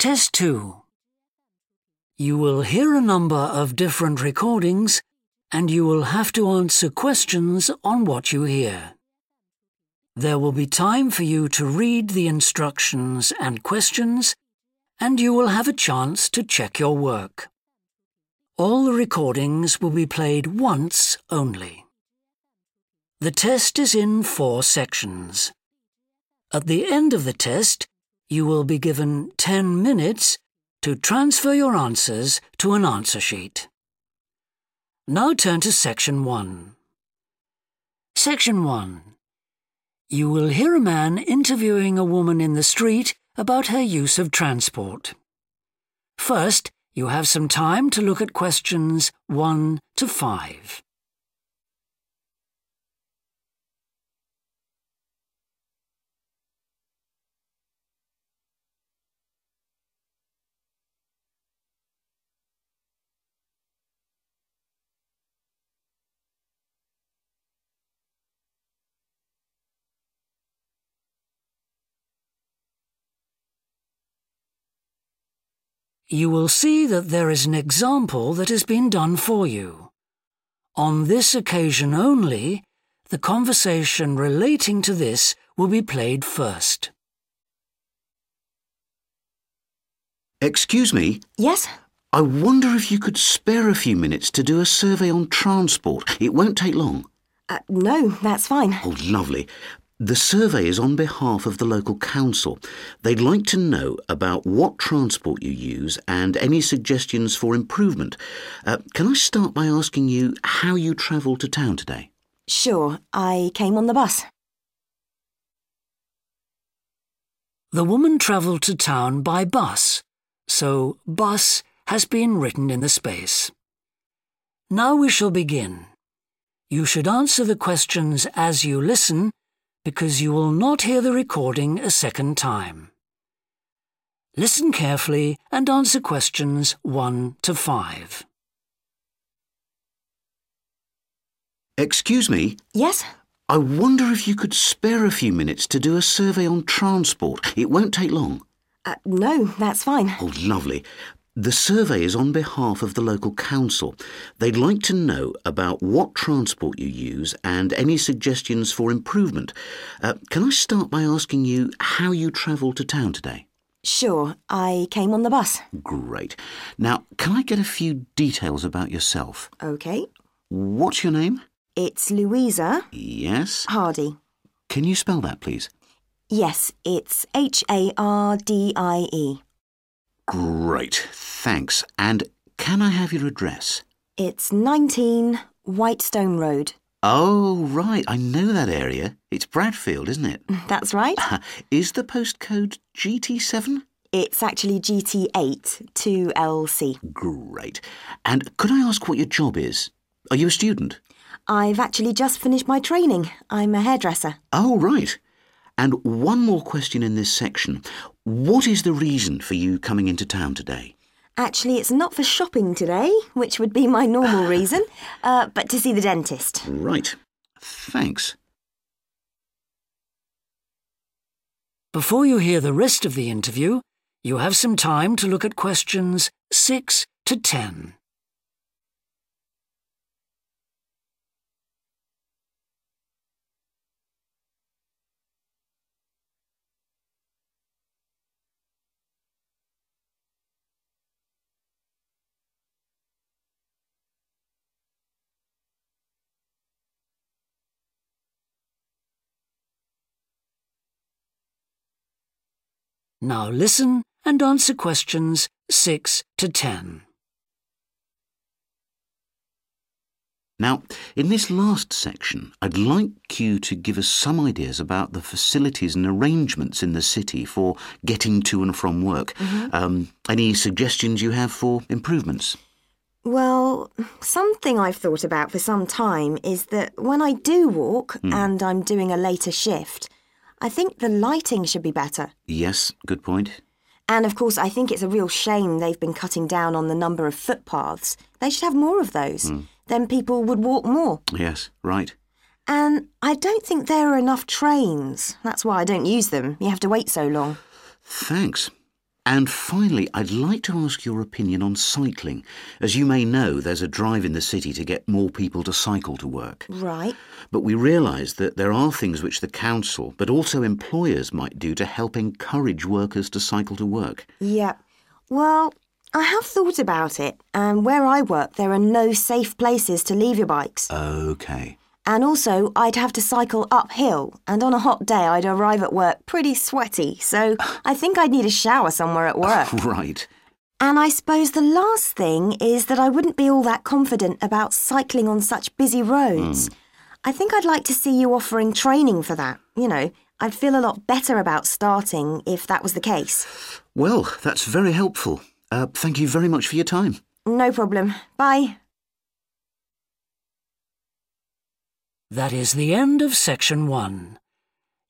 Test 2. You will hear a number of different recordings and you will have to answer questions on what you hear. There will be time for you to read the instructions and questions and you will have a chance to check your work. All the recordings will be played once only. The test is in four sections. At the end of the test, you will be given 10 minutes to transfer your answers to an answer sheet. Now turn to Section 1. Section 1. You will hear a man interviewing a woman in the street about her use of transport. First, you have some time to look at questions 1 to 5. You will see that there is an example that has been done for you. On this occasion only, the conversation relating to this will be played first. Excuse me, Yes? I wonder if you could spare a few minutes to do a survey on transport. It won't take long. Uh, no, that's fine. Oh, lovely. The survey is on behalf of the local council. They'd like to know about what transport you use and any suggestions for improvement. Uh, can I start by asking you how you travel to town today? Sure, I came on the bus. The woman travelled to town by bus, so bus has been written in the space. Now we shall begin. You should answer the questions as you listen because you will not hear the recording a second time. Listen carefully and answer questions 1 to 5. Excuse me, Yes? I wonder if you could spare a few minutes to do a survey on transport. It won't take long. Uh, no, that's fine. Oh, lovely. The survey is on behalf of the local council. They'd like to know about what transport you use and any suggestions for improvement. Uh, can I start by asking you how you travel to town today? Sure, I came on the bus. Great. Now, can I get a few details about yourself? OK. What's your name? It's Louisa Yes. Hardie. Can you spell that, please? Yes, it's H A R D I E. Great. Thanks. And can I have your address? It's 19 Whitestone Road. Oh, right. I know that area. It's Bradfield, isn't it? That's right. Is the postcode GT7? It's actually GT8 2LC. Great. And could I ask what your job is? Are you a student? I've actually just finished my training. I'm a hairdresser. Oh, right. And one more question in this section. What is the reason for you coming into town today? Actually, it's not for shopping today, which would be my normal reason, uh, but to see the dentist. Right. Thanks. Before you hear the rest of the interview, you have some time to look at questions 6 to 10. Now listen and answer questions 6 to 10. Now, in this last section, I'd like you to give us some ideas about the facilities and arrangements in the city for getting to and from work. Um, any suggestions you have for improvements? Well, something I've thought about for some time is that when I do walk and I'm doing a later shift, I think the lighting should be better. Yes, good point. And of course, I think it's a real shame they've been cutting down on the number of footpaths. They should have more of those. Hmm. Then people would walk more. Yes, right. And I don't think there are enough trains. That's why I don't use them. You have to wait so long. Thanks. And finally, I'd like to ask your opinion on cycling. As you may know, there's a drive in the city to get more people to cycle to work. Right. But we realise that there are things which the council, but also employers, might do to help encourage workers to cycle to work. Yeah. Well, I have thought about it, and where I work, there are no safe places to leave your bikes. OK. And also, I'd have to cycle uphill, and on a hot day, I'd arrive at work pretty sweaty, so I think I'd need a shower somewhere at work. Right. and I suppose the last thing is that I wouldn't be all that confident about cycling on such busy roads. I think I'd like to see you offering training for that. You know, I'd feel a lot better about starting if that was the case. Well, that's very helpful. Uh, thank you very much for your time. No problem. Bye. That is the end of section one.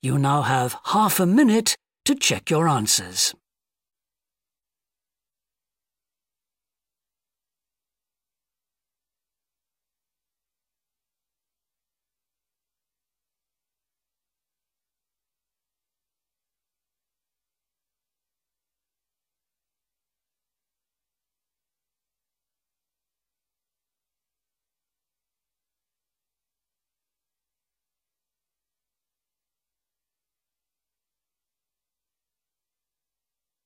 You now have half a minute to check your answers.